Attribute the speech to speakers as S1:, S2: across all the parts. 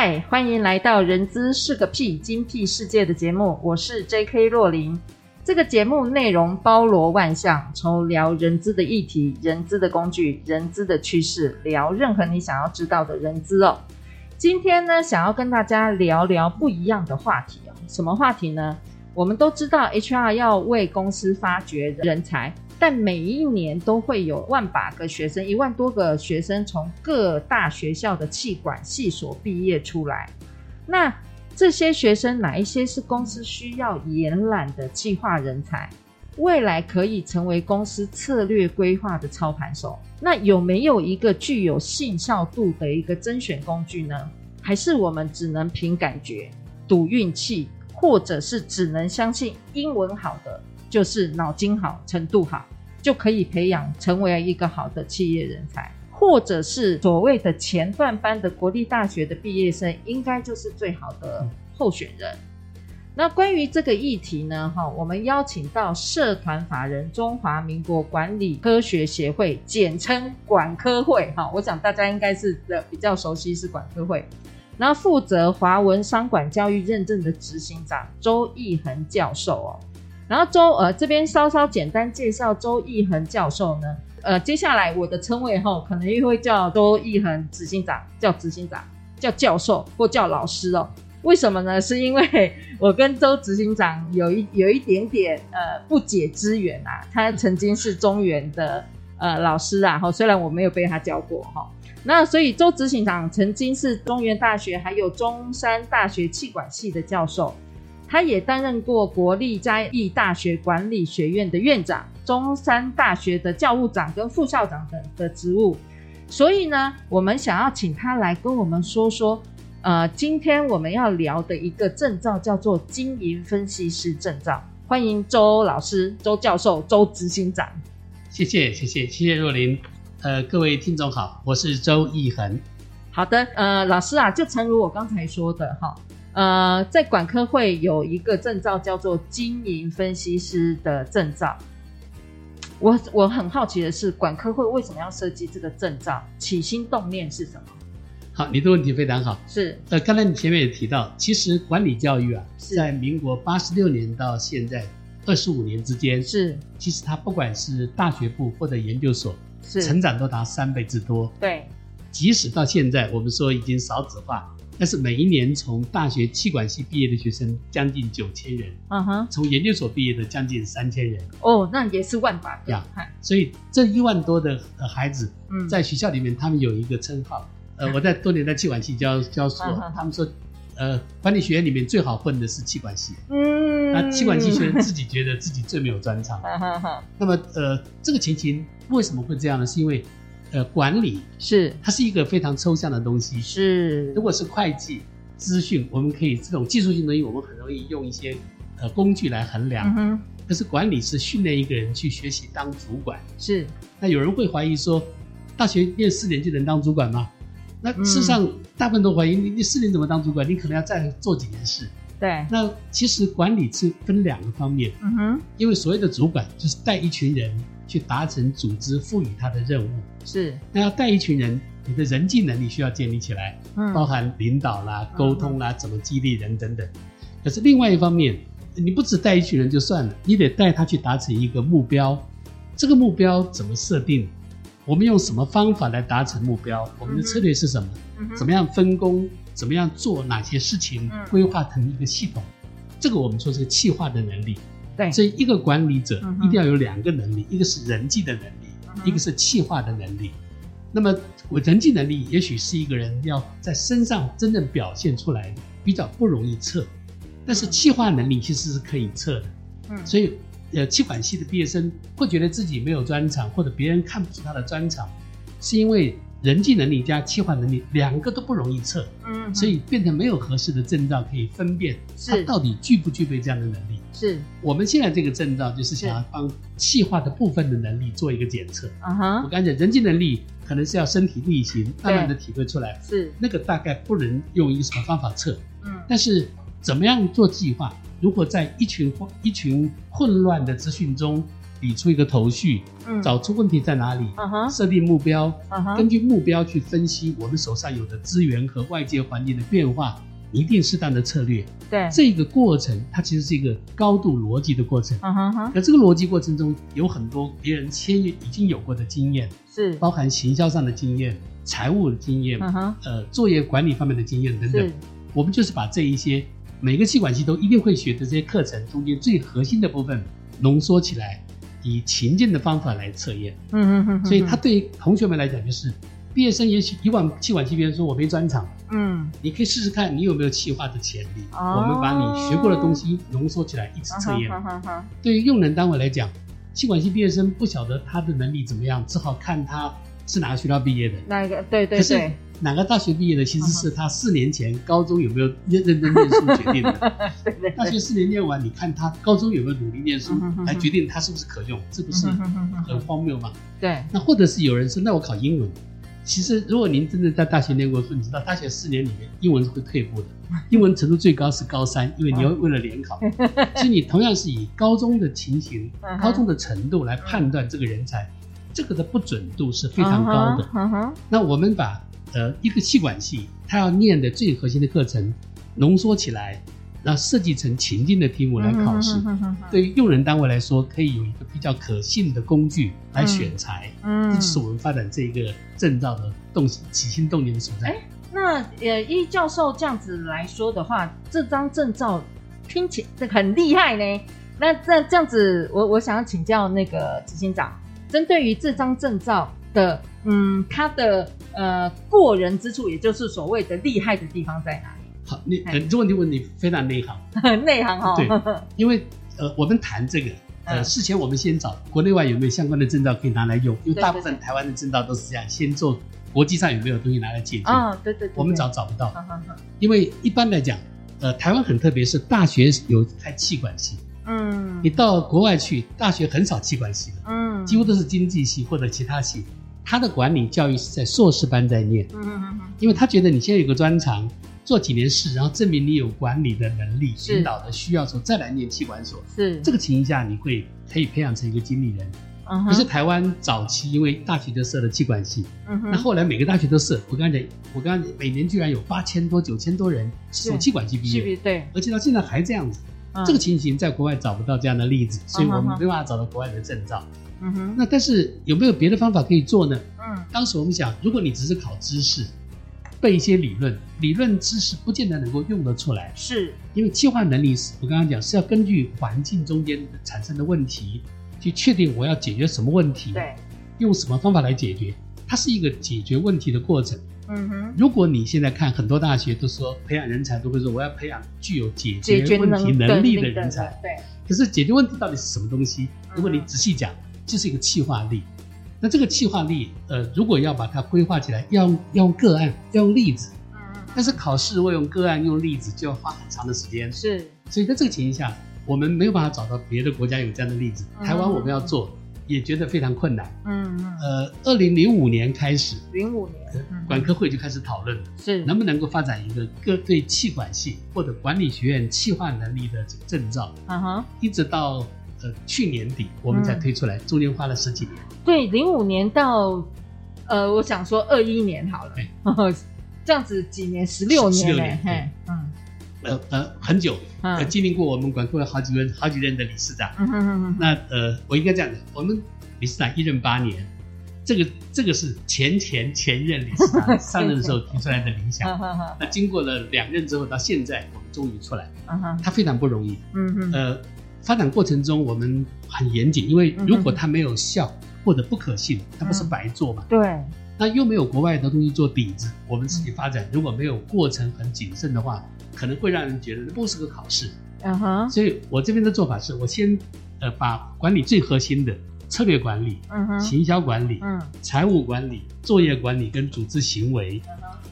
S1: 嗨，欢迎来到《人资是个屁精辟世界》的节目，我是 J.K. 若琳。这个节目内容包罗万象，从聊人资的议题、人资的工具、人资的趋势，聊任何你想要知道的人资哦。今天呢，想要跟大家聊聊不一样的话题哦。什么话题呢？我们都知道，HR 要为公司发掘人才。但每一年都会有万把个学生，一万多个学生从各大学校的气管系所毕业出来。那这些学生哪一些是公司需要延揽的计划人才？未来可以成为公司策略规划的操盘手？那有没有一个具有信效度的一个甄选工具呢？还是我们只能凭感觉、赌运气，或者是只能相信英文好的？就是脑筋好、程度好，就可以培养成为一个好的企业人才，或者是所谓的前段班的国立大学的毕业生，应该就是最好的候选人。那关于这个议题呢，哈，我们邀请到社团法人中华民国管理科学协会，简称管科会，哈，我想大家应该是比较熟悉是管科会，然后负责华文商管教育认证的执行长周奕恒教授哦。然后周呃这边稍稍简单介绍周奕恒教授呢，呃接下来我的称谓哈可能又会叫周奕恒执行长，叫执行长，叫教授或叫老师哦。为什么呢？是因为我跟周执行长有一有一点点呃不解之缘啊。他曾经是中原的呃老师啊，哈，虽然我没有被他教过哈。那所以周执行长曾经是中原大学还有中山大学气管系的教授。他也担任过国立嘉义大学管理学院的院长、中山大学的教务长跟副校长等的职务，所以呢，我们想要请他来跟我们说说，呃，今天我们要聊的一个证照叫做经营分析师证照。欢迎周老师、周教授、周执行长。
S2: 谢谢，谢谢，谢谢若琳。呃，各位听众好，我是周奕恒。
S1: 好的，呃，老师啊，就诚如我刚才说的哈。呃，在管科会有一个证照叫做经营分析师的证照。我我很好奇的是，管科会为什么要设计这个证照？起心动念是什么？
S2: 好，你的问题非常好。
S1: 是，
S2: 呃，刚才你前面也提到，其实管理教育啊，在民国八十六年到现在二十五年之间，是，其实它不管是大学部或者研究所，是成长都达三倍之多。
S1: 对，
S2: 即使到现在，我们说已经少子化。但是每一年从大学气管系毕业的学生将近九千人，嗯哼，从研究所毕业的将近三千人，
S1: 哦，那也是万把个。
S2: 所以这一万多的孩子，在学校里面，他们有一个称号。呃，我在多年在气管系教教书，他们说，呃，管理学院里面最好混的是气管系。嗯，那气管系学生自己觉得自己最没有专长。那么，呃，这个情形为什么会这样呢？是因为。呃，管理是它是一个非常抽象的东西。是，如果是会计、资讯，我们可以这种技术性的东西，我们很容易用一些呃工具来衡量。嗯哼。可是管理是训练一个人去学习当主管。是。那有人会怀疑说，大学念四年就能当主管吗？那事实上，大部分都怀疑你，你四年怎么当主管？你可能要再做几年事。对。那其实管理是分两个方面。嗯哼。因为所谓的主管就是带一群人。去达成组织赋予他的任务是，那要带一群人，你的人际能力需要建立起来，嗯，包含领导啦、沟通啦、怎么激励人等等。可是另外一方面，你不只带一群人就算了，你得带他去达成一个目标。这个目标怎么设定？我们用什么方法来达成目标？我们的策略是什么？怎么样分工？怎么样做哪些事情？规划成一个系统，这个我们说是企划的能力。对，所以一个管理者一定要有两个能力，一个是人际的能力，一个是企划的能力。那么我人际能力也许是一个人要在身上真正表现出来的，比较不容易测，但是企划能力其实是可以测的。嗯，所以呃，气管系的毕业生会觉得自己没有专长，或者别人看不出他的专长，是因为人际能力加企划能力两个都不容易测，嗯，所以变成没有合适的证照可以分辨他到底具不具备这样的能力。
S1: 是
S2: 我们现在这个证照就是想要帮气化的部分的能力做一个检测。啊哈，我刚才人际能力可能是要身体力行，慢慢的体会出来，是那个大概不能用一个什么方法测，嗯，但是怎么样做计划？如果在一群混一群混乱的资讯中。理出一个头绪，嗯，找出问题在哪里，嗯哼，设定目标，嗯哼，根据目标去分析我们手上有的资源和外界环境的变化，拟定适当的策略。对，这个过程它其实是一个高度逻辑的过程。嗯哼哼。而这个逻辑过程中有很多别人先已经有过的经验，是包含行销上的经验、财务的经验，嗯哼，呃，作业管理方面的经验等等。我们就是把这一些每个气管系都一定会学的这些课程中间最核心的部分浓缩起来。以情境的方法来测验，嗯嗯嗯，所以他对于同学们来讲，就是毕业生也许以往气管系别人说我没专长，嗯，你可以试试看你有没有气化的潜力。哦，我们把你学过的东西浓缩起来一起测验。哦，对于用人单位来讲，气管系毕业生不晓得他的能力怎么样，只好看他是哪个学校毕业的。
S1: 哪个？对对对。
S2: 哪个大学毕业的，其实是他四年前高中有没有认认真念书决定的。对对对，大学四年念完，你看他高中有没有努力念书，来决定他是不是可用，这不是很荒谬吗？对。那或者是有人说，那我考英文。其实如果您真的在大学念过书，你知道大学四年里面英文是会退步的，英文程度最高是高三，因为你要为了联考。所以你同样是以高中的情形、高中的程度来判断这个人才，这个的不准度是非常高的。那我们把。呃，一个气管系，他要念的最核心的课程，浓缩起来，然后设计成情境的题目来考试。对于用人单位来说，可以有一个比较可信的工具来选材。嗯，这是我们发展这一个证照的动起心动念的所在。
S1: 哎，那呃，依教授这样子来说的话，这张证照听起来很厉害呢。那这这样子，我我想要请教那个执行长，针对于这张证照的，嗯，他的。呃，过人之处，也就是所谓的厉害的地方在哪里？
S2: 好，你呃，这问题问你非常内行，
S1: 内行哈、哦。
S2: 对，因为呃，我们谈这个，呃，事前我们先找国内外有没有相关的证照可以拿来用，因为大部分台湾的证照都是这样，先做国际上有没有东西拿来借鉴。啊、哦，对对对。我们找找不到，因为一般来讲，呃，台湾很特别，是大学有开气管系，嗯，你到国外去，大学很少气管系的，嗯，几乎都是经济系或者其他系。他的管理教育是在硕士班在念，嗯嗯嗯，因为他觉得你现在有个专长，做几年事，然后证明你有管理的能力、领导的需要时候，再来念气管所。是这个情形下，你会可以培养成一个经理人。嗯，可是台湾早期因为大学就设了气管系，嗯哼，那后来每个大学都设。我刚才讲，我刚才每年居然有八千多、九千多人从气管系毕业，对，而且到现在还这样子。这个情形在国外找不到这样的例子，所以我们没办法找到国外的证照。嗯哼，那但是有没有别的方法可以做呢？嗯，当时我们想，如果你只是考知识，背一些理论，理论知识不见得能够用得出来。是，因为计划能力是，我刚刚讲是要根据环境中间产生的问题，去确定我要解决什么问题，对，用什么方法来解决，它是一个解决问题的过程。嗯哼，如果你现在看很多大学都说培养人才，都会说我要培养具有解决问题能力的人才。对，可是解决问题到底是什么东西？如果你仔细讲。就是一个气化力，那这个气化力，呃，如果要把它规划起来，要用要用个案，要用例子，嗯嗯，但是考试我用个案用例子就要花很长的时间，是，所以在这个情形下，我们没有办法找到别的国家有这样的例子，台湾我们要做也觉得非常困难，嗯嗯，呃，二零零五年开始，零五年，管科会就开始讨论了，是。能不能够发展一个各对气管系或者管理学院气化能力的这个证照，嗯哼，一直到。呃，去年底我们才推出来，嗯、中间花了十几年。
S1: 对，零五年到，呃，我想说二一年好了，对 这样子几年，十六年嘞，嘿，嗯，
S2: 呃呃，很久，呃，经历过我们管科会好几任好几任的理事长。嗯哼哼哼。那呃，我应该这样的，我们理事长一任八年，这个这个是前前前任理事长 上任的时候提出来的理想。那经过了两任之后，到现在我们终于出来。他非常不容易。嗯哼。呃。发展过程中，我们很严谨，因为如果它没有效或者不可信，它不是白做嘛？对。那又没有国外的东西做底子，我们自己发展如果没有过程很谨慎的话，可能会让人觉得这不是个考试。嗯哼。所以我这边的做法是，我先呃把管理最核心的策略管理、
S1: 嗯哼，
S2: 行销管理、
S1: 嗯，
S2: 财务管理、作业管理跟组织行
S1: 为。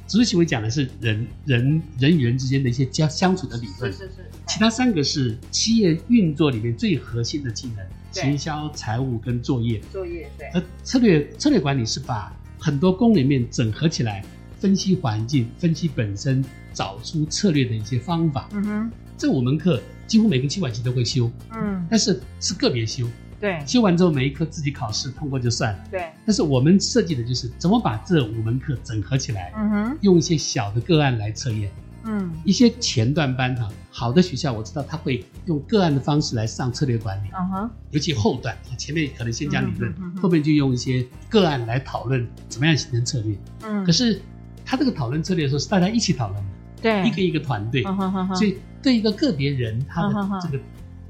S2: 组织行为讲的是人人人与人之间的一些交相处的理论。
S1: 是是是。
S2: 其他三个是企业运作里面最核心的技能：
S1: 对
S2: 行销、财务跟作业。
S1: 作业对。
S2: 而策略策略管理是把很多功能面整合起来，分析环境、分析本身，找出策略的一些方法。
S1: 嗯哼。
S2: 这五门课几乎每个企管系都会修，
S1: 嗯，
S2: 但是是个别修，
S1: 对，
S2: 修完之后每一科自己考试通过就算。了，
S1: 对。
S2: 但是我们设计的就是怎么把这五门课整合起来，
S1: 嗯哼，
S2: 用一些小的个案来测验，
S1: 嗯，
S2: 一些前段班哈，好的学校我知道他会用个案的方式来上策略管理，
S1: 嗯哼，
S2: 尤其后段，前面可能先讲理论，
S1: 嗯，
S2: 后面就用一些个案来讨论怎么样形成策略，
S1: 嗯，
S2: 可是他这个讨论策略的时候是大家一起讨论的，
S1: 对，
S2: 一个一个团队，
S1: 嗯哼哼哼，
S2: 所以。对一个个别人，他的这个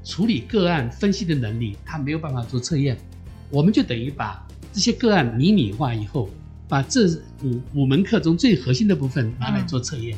S2: 处理个案分析的能力，他没有办法做测验，我们就等于把这些个案迷你化以后，把这五五门课中最核心的部分拿来做
S1: 测验。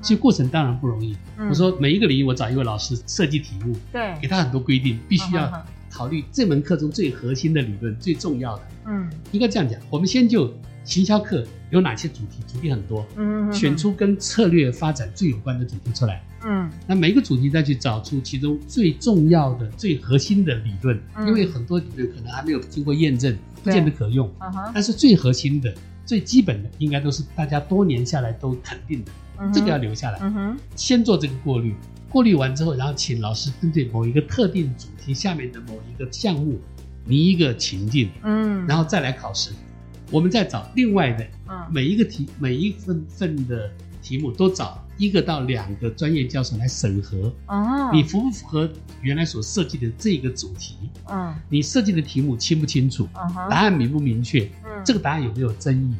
S2: 所以过程当然不容易。我说每一个领域，我找一位老师设计题目，
S1: 对，
S2: 给他很多规定，必须要考虑这门课中最核心的理论，最重要的。嗯，应该这样讲，我们先就行销课有哪些主题？主题很多，嗯，选出跟策略发展最有关的主题出来。嗯，那每一个主题再去找出其中最重要的、最核心的理论，嗯、因为很多理论可能还没有经过验证，不见得可用。嗯哼，但是最核心的、最基本的，应该都是大家多年下来都肯定的，嗯、这个要留下来。嗯哼，先做这个过滤，过滤完之后，然后请老师针对某一个特定主题下面的某一个项目拟一个情境，嗯，然后再来考试。我们再找另外的，嗯，每一个题、每一份份的题目都找。一个到两个专业教授来审核，哦，你符不符合原来所设计的这个主题？嗯，你设计的题目清不清楚？嗯，答案明不明确？嗯，这个答案有没有争议？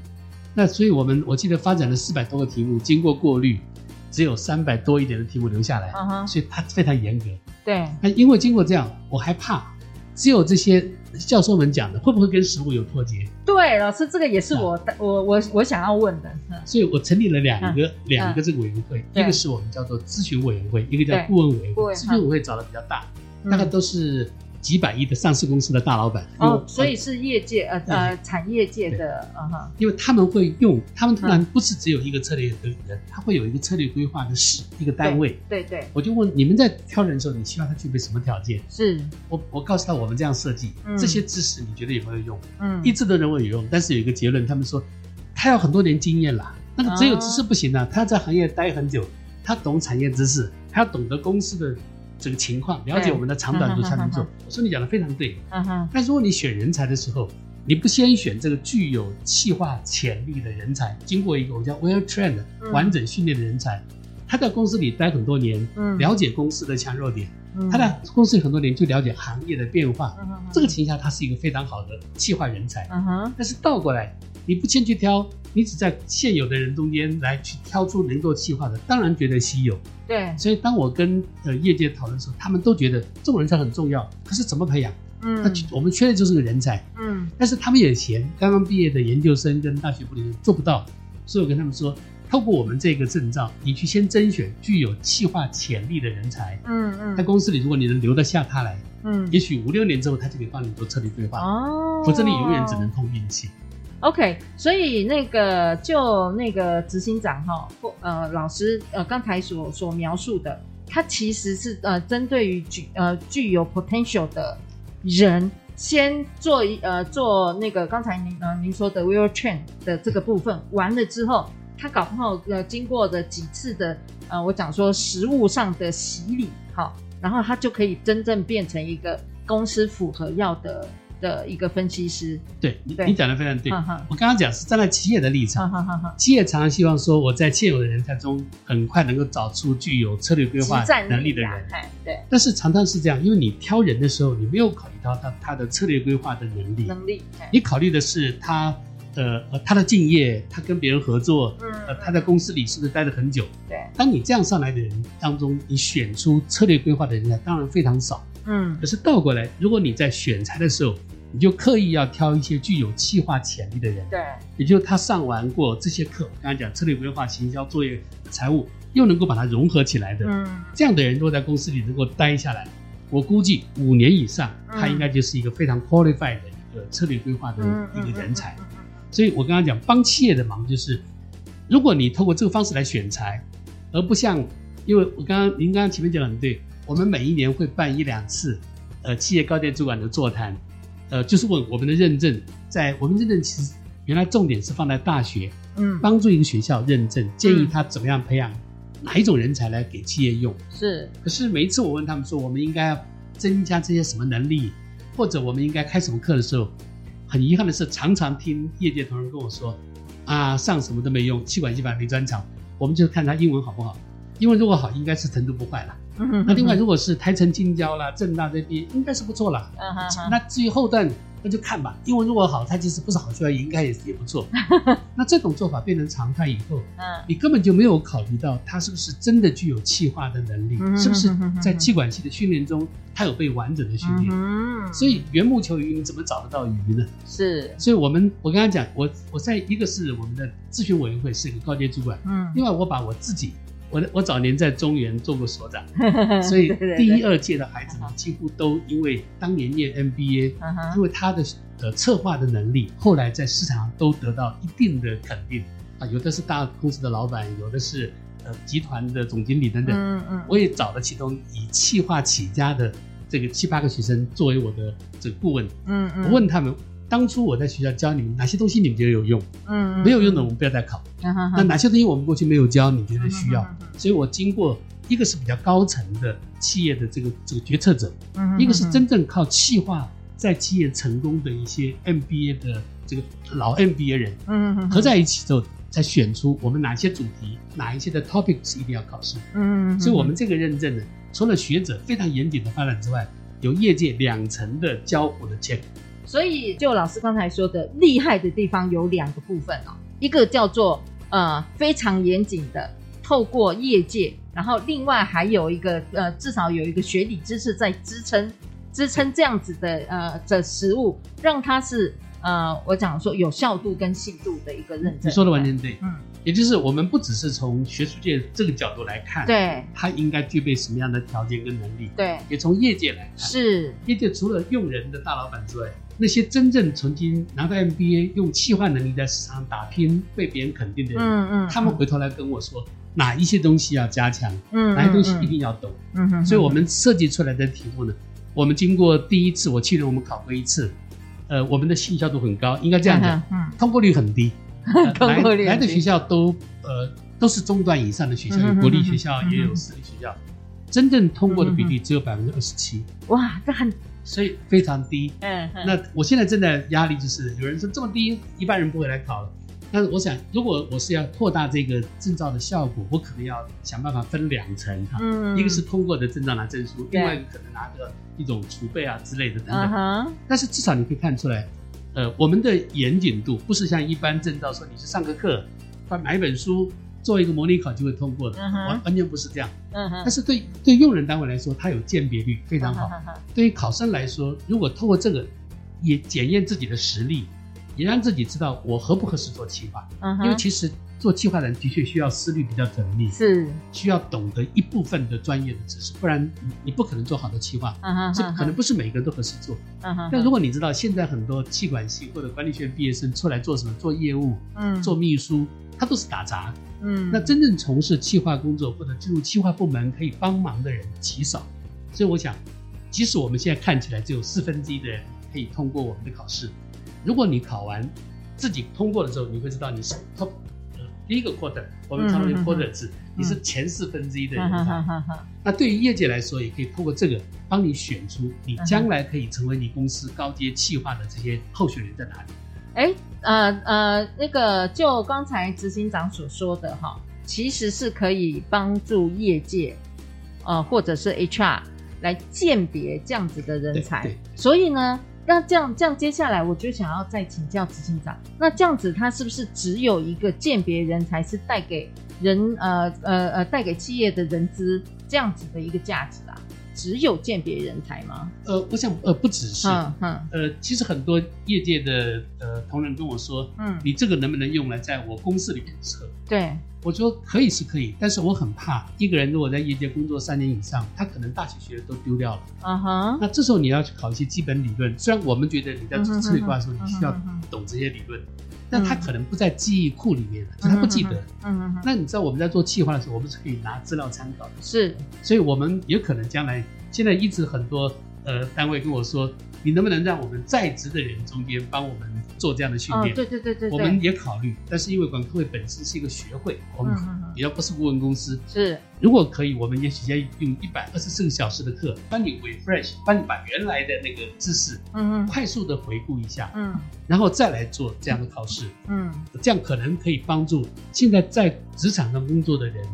S2: 那所以我们我记得发展了四百多个题目，经过过滤，只有三百多一点的题目留下来。嗯哼，所以他非常严格。对，那因为经过这样，我还怕只有这些。教授们讲的会不会跟实物有脱节？
S1: 对，老师，这个也是我我我我想要问的。
S2: 所以我成立了两个两个这个委员会，一个是我们叫做咨询委员会，一个叫顾问委员会。咨询委员会找的比较大，大概都是。几百亿的上市公司的大老板
S1: 哦，所以是业界呃呃产业界的嗯哼，
S2: 因为他们会用，他们当然不是只有一个策略的人，他会有一个策略规划的室一个单位，
S1: 对对。
S2: 我就问你们在挑人的时候，你希望他具备什么条件？
S1: 是
S2: 我我告诉他我们这样设计，这些知识你觉得有没有用？嗯，一致都认为有用，但是有一个结论，他们说他要很多年经验啦，那个只有知识不行啊，他在行业待很久，他懂产业知识，他要懂得公司的。这个情况，了解我们的长短处才能做。我说你讲的非常对，嗯哼。但如果你选人才的时候，你不先选这个具有企划潜力的人才，经过一个我叫 well trained 完整训练的人才，他在公司里待很多年，嗯，了解公司的强弱点，他在公司里很多年就了解行业的变化，这个情况下他是一个非常好的企划人才，嗯哼。但是倒过来，你不先去挑。你只在现有的人中间来去挑出能够企划的，当然觉得稀有。
S1: 对，
S2: 所以当我跟呃业界讨论的时候，他们都觉得这种人才很重要。可是怎么培养？嗯，他我们缺的就是个人才。嗯，但是他们也嫌刚刚毕业的研究生跟大学部的人做不到，所以我跟他们说，透过我们这个证照，你去先甄选具有企划潜力的人才。嗯嗯，在公司里，如果你能留得下他来，嗯，也许五六年之后，他就可以帮你做策略规划。哦，否则你永远只能碰运气。
S1: OK，所以那个就那个执行长哈，或呃老师呃刚才所所描述的，他其实是呃针对于具呃具有 potential 的人，先做一呃做那个刚才您呃您说的 well train 的这个部分完了之后，他搞不好呃经过的几次的呃我讲说实物上的洗礼，好，然后他就可以真正变成一个公司符合要的。的一个分析师，
S2: 对你，你讲的非常对。我刚刚讲是站在企业的立场，企业常常希望说我在现有的人才中很快能够找出具有策略规划能力的人。
S1: 对。
S2: 但是常常是这样，因为你挑人的时候，你没有考虑到他他的策略规划的能力。
S1: 能力。
S2: 你考虑的是他的他的敬业，他跟别人合作，呃，他在公司里是不是待了很久？
S1: 对。
S2: 当你这样上来的人当中，你选出策略规划的人才当然非常少。嗯，可是倒过来，如果你在选材的时候，你就刻意要挑一些具有企划潜力的人，
S1: 对，
S2: 也就是他上完过这些课，刚才讲策略规划、行销、作业、财务，又能够把它融合起来的，嗯，这样的人如果在公司里能够待下来，我估计五年以上，他应该就是一个非常 qualified 的一个策略规划的一个人才。所以我刚刚讲帮企业的忙，就是如果你透过这个方式来选材，而不像，因为我刚刚您刚刚前面讲的很对，我们每一年会办一两次，呃，企业高阶主管的座谈，呃，就是问我们的认证，在我们认证其实原来重点是放在大学，嗯，帮助一个学校认证，建议他怎么样培养哪一种人才来给企业用，
S1: 是。
S2: 可是每一次我问他们说，我们应该要增加这些什么能力，或者我们应该开什么课的时候，很遗憾的是，常常听业界同仁跟我说，啊，上什么都没用，气管系反而没专长，我们就看他英文好不好。英文如果好，应该是程度不坏了。那另外，如果是台城、近郊啦、正大这边，应该是不错了。那至于后段，那就看吧。因为如果好，它其实不是好学校，应该也也不错。那这种做法变成常态以后，你根本就没有考虑到它是不是真的具有气化的能力，是不是在气管系的训练中，它有被完整的训练。所以缘木求鱼，你怎么找得到鱼呢？
S1: 是。
S2: 所以我们我刚刚讲，我我在一个是我们的咨询委员会是一个高阶主管，嗯，另外我把我自己。我我早年在中原做过所长，所以第一二届的孩子们几乎都因为当年念 MBA，因为他的呃策划的能力，后来在市场上都得到一定的肯定啊。有的是大公司的老板，有的是呃集团的总经理等等。嗯嗯。我也找了其中以企划起家的这个七八个学生作为我的这个顾问。嗯嗯。我问他们。当初我在学校教你们哪些东西，你们觉得有用？嗯，没有用的我们不要再考。嗯，那哪些东西我们过去没有教，你觉得需要？所以我经过一个是比较高层的企业的这个这个决策者，嗯，一个是真正靠企划在企业成功的一些 MBA 的这个老 MBA 人，嗯嗯，合在一起之后才选出我们哪些主题，哪一些的 topics 一定要考试。嗯，所以我们这个认证呢，除了学者非常严谨的发展之外，有业界两层的交互的 check。
S1: 所以，就老师刚才说的，厉害的地方有两个部分哦，一个叫做呃非常严谨的透过业界，然后另外还有一个呃至少有一个学理知识在支撑支撑这样子的呃的实物，让它是呃我讲说有效度跟信度的一个认证。
S2: 你说的完全对，嗯。也就是我们不只是从学术界这个角度来看，对，他应该具备什么样的条件跟能力，对，也从业界来看，是业界除了用人的大老板之外，那些真正曾经拿到 MBA 用企划能力在市场打拼、被别人肯定的人，嗯嗯，他们回头来跟我说哪一些东西要加强，嗯，哪些东西一定要懂，嗯。嗯，所以我们设计出来的题目呢，我们经过第一次，我去年我们考过一次，呃，我们的信效度很高，应该这样讲，嗯，通过率很低。来来的学校都呃都是中段以上的学校，有国立学校也有私立学校，真正通过的比例只有百分之二十七。
S1: 哇，这很
S2: 所以非常低。嗯，那我现在正在压力就是有人说这么低，一般人不会来考了。但是我想，如果我是要扩大这个证照的效果，我可能要想办法分两层哈。嗯，一个是通过的证照拿证书，另外一个可能拿个一种储备啊之类的等等。但是至少你可以看出来。呃，我们的严谨度不是像一般证照说你是上个课，买买一本书，做一个模拟考就会通过的，完、uh. 完全不是这样。嗯、uh. 但是对对用人单位来说，它有鉴别率非常好。Uh huh. 对于考生来说，如果透过这个，也检验自己的实力，也让自己知道我合不合适做企划。嗯、uh. 因为其实。做企划的人的确需要思虑比较缜密，是需要懂得一部分的专业的知识，不然你不可能做好的企划。嗯哼，这可能不是每个人都合适做。嗯哼，但如果你知道现在很多气管系或者管理学院毕业生出来做什么，做业务，嗯，做秘书，他都是打杂。嗯，那真正从事企划工作或者进入企划部门可以帮忙的人极少，所以我想，即使我们现在看起来只有四分之一的人可以通过我们的考试，如果你考完自己通过的时候，你会知道你是 top。第一个 quarter，我们常用 quarter 字，你是前四分之一的人才。那对于业界来说，也可以通过这个帮你选出你将来可以成为你公司高阶企划的这些候选人在哪里。
S1: 哎，呃呃，那个就刚才执行长所说的哈，其实是可以帮助业界，呃，或者是 HR 来鉴别这样子的人才。所以呢。那这样，这样接下来我就想要再请教执行长，那这样子他是不是只有一个鉴别人才是带给人呃呃呃带给企业的人资这样子的一个价值啊？只有鉴别人才吗？
S2: 呃，我想呃不只是，
S1: 嗯嗯，
S2: 呃，其实很多业界的呃同仁跟我说，嗯，你这个能不能用来在我公司里面测？
S1: 对，
S2: 我说可以是可以，但是我很怕一个人如果在业界工作三年以上，他可能大学学的都丢掉了，啊哈，那这时候你要去考一些基本理论，虽然我们觉得你在测测挂的时候你需要懂这些理论。但他可能不在记忆库里面了，就他不记得。嗯嗯。那你知道我们在做计划的时候，我们是可以拿资料参考的。
S1: 是。
S2: 所以我们也可能将来，现在一直很多呃单位跟我说。你能不能让我们在职的人中间帮我们做这样的训练？
S1: 哦，对对对对，
S2: 我们也考虑。但是因为管科会本身是一个学会，我们比较不是顾问公司。
S1: 是，
S2: 如果可以，我们也许要用一百二十四个小时的课，帮你 refresh，帮你把原来的那个知识，嗯嗯，快速的回顾一下，嗯，然后再来做这样的考试，嗯，这样可能可以帮助现在在职场上工作的人。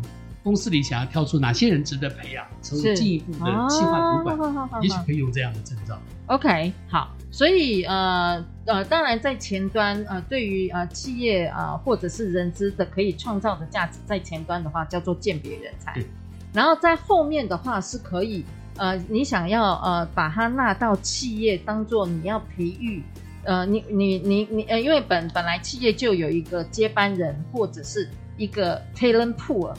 S2: 公司里想要挑出哪些人值得培养，成为进一步的企划主管，哦、也许可以用这样的证照。
S1: OK，好，所以呃呃，当然在前端呃，对于呃企业啊、呃、或者是人资的可以创造的价值，在前端的话叫做鉴别人才，然后在后面的话是可以呃，你想要呃把它纳到企业当做你要培育呃，你你你你呃，因为本本来企业就有一个接班人或者是一个 talent pool。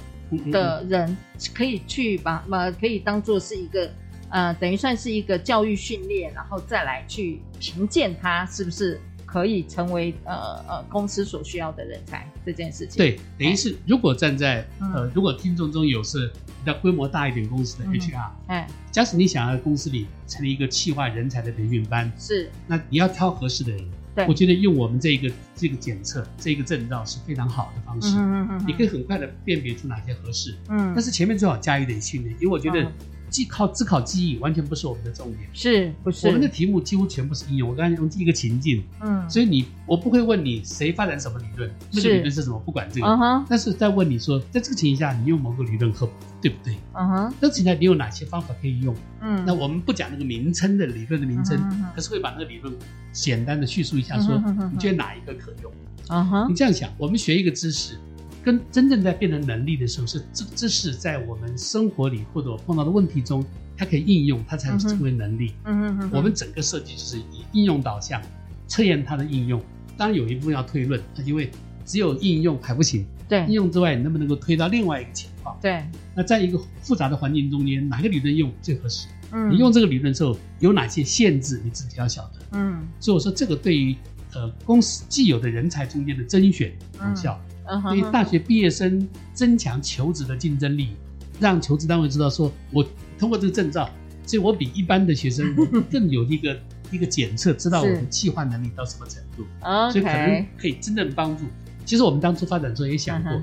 S1: 的人可以去把呃，可以当做是一个呃，等于算是一个教育训练，然后再来去评鉴他是不是可以成为呃呃公司所需要的人才这件事情。
S2: 对，等于是如果站在呃，如果听众中有是比较规模大一点公司的 HR，哎，假使你想要公司里成立一个企划人才的培训班，
S1: 是，
S2: 那你要挑合适的人。对。我觉得用我们这个这个检测这个证照是非常好的方式，嗯嗯嗯，你可以很快的辨别出哪些合适，嗯，但是前面最好加一点训练，因为我觉得既靠只考记忆完全不是我们的重点，
S1: 是不是？
S2: 我们的题目几乎全部是应用，我刚才用一个情境，嗯，所以你我不会问你谁发展什么理论，那个理论是什么，不管这个，但是在问你说，在这个情形下你用某个理论合对不对？嗯哼，这情况下你有哪些方法可以用？嗯，那我们不讲那个名称的理论的名称，可是会把那个理论简单的叙述一下，说你觉得哪一个可用？嗯哼，你这样想，我们学一个知识，跟真正在变成能力的时候，是这个知识在我们生活里或者我碰到的问题中，它可以应用，它才能成为能力。嗯嗯嗯，我们整个设计就是以应用导向，测验它的应用。当然有一部分要推论，因为只有应用还不行。
S1: 对，
S2: 应用之外，你能不能够推到另外一个情况？
S1: 对，
S2: 那在一个复杂的环境中间，哪个理论用最合适？嗯，你用这个理论的时候有哪些限制，你自己要晓得。嗯，所以我说这个对于呃公司既有的人才中间的甄选有效，嗯，对于大学毕业生增强求职的竞争力，让求职单位知道说，我通过这个证照，所以我比一般的学生更有一个 一个检测，知道我的企划能力到什么程度。所以可能可以真正帮助。其实我们当初发展的时候也想过，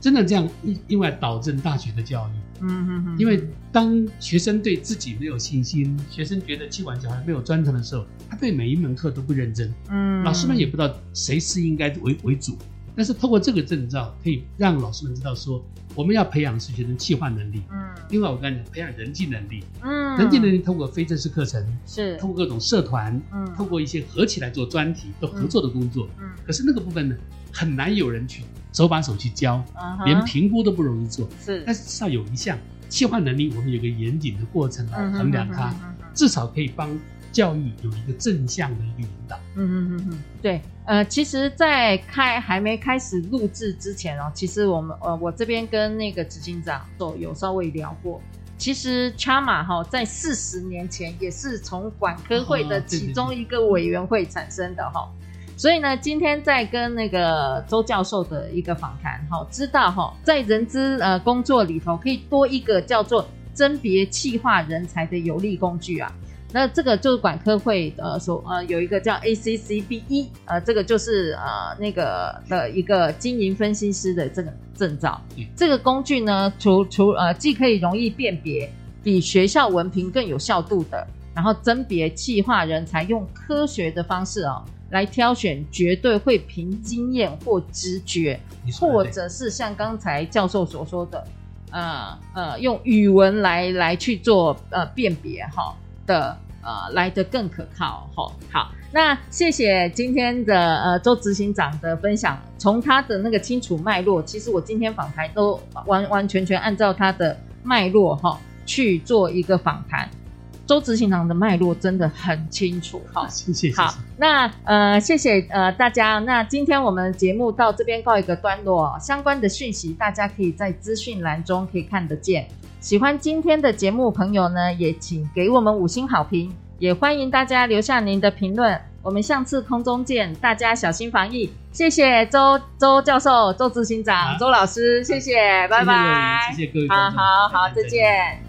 S2: 真的这样另另外导正大学的教育。嗯嗯嗯。因为当学生对自己没有信心，学生觉得气管小孩没有专长的时候，他对每一门课都不认真。嗯。老师们也不知道谁是应该为为主。但是透过这个证照，可以让老师们知道说，我们要培养是学生企划能力。嗯。另外，我跟你讲培养人际能力。嗯。人际能力通过非正式课程，是通过各种社团，嗯，通过一些合起来做专题、做合作的工作。嗯。可是那个部分呢，很难有人去手把手去教，连评估都不容易做。是。但是至少有一项企划能力，我们有个严谨的过程来衡量它，至少可以帮。教育有一个正向的一个引导。嗯嗯嗯嗯，
S1: 对，呃，其实，在开还没开始录制之前哦，其实我们呃，我这边跟那个执行长都有稍微聊过。其实 Chama 哈，在四十年前也是从管科会的其中一个委员会产生的哈。所以呢，今天在跟那个周教授的一个访谈哈，知道哈，在人资呃工作里头，可以多一个叫做甄别企划人才的有力工具啊。那这个就是管科会呃所呃有一个叫 ACCBE 呃这个就是呃那个的一个经营分析师的这个证照。嗯、这个工具呢，除除呃既可以容易辨别，比学校文凭更有效度的，然后甄别企划人才，用科学的方式哦来挑选，绝对会凭经验或直觉，或者是像刚才教授所说的，呃呃用语文来来去做呃辨别哈。的呃来得更可靠吼，好，那谢谢今天的呃周执行长的分享，从他的那个清楚脉络，其实我今天访谈都完完全全按照他的脉络哈去做一个访谈。周执行长的脉络真的很清楚，好，
S2: 谢谢。
S1: 好，那呃，谢谢呃大家。那今天我们节目到这边告一个段落，相关的讯息大家可以在资讯栏中可以看得见。喜欢今天的节目朋友呢，也请给我们五星好评，也欢迎大家留下您的评论。我们下次空中见，大家小心防疫。谢谢周周教授、周执行长、周老师，谢谢，拜拜。
S2: 谢谢各位，
S1: 好好好，再见。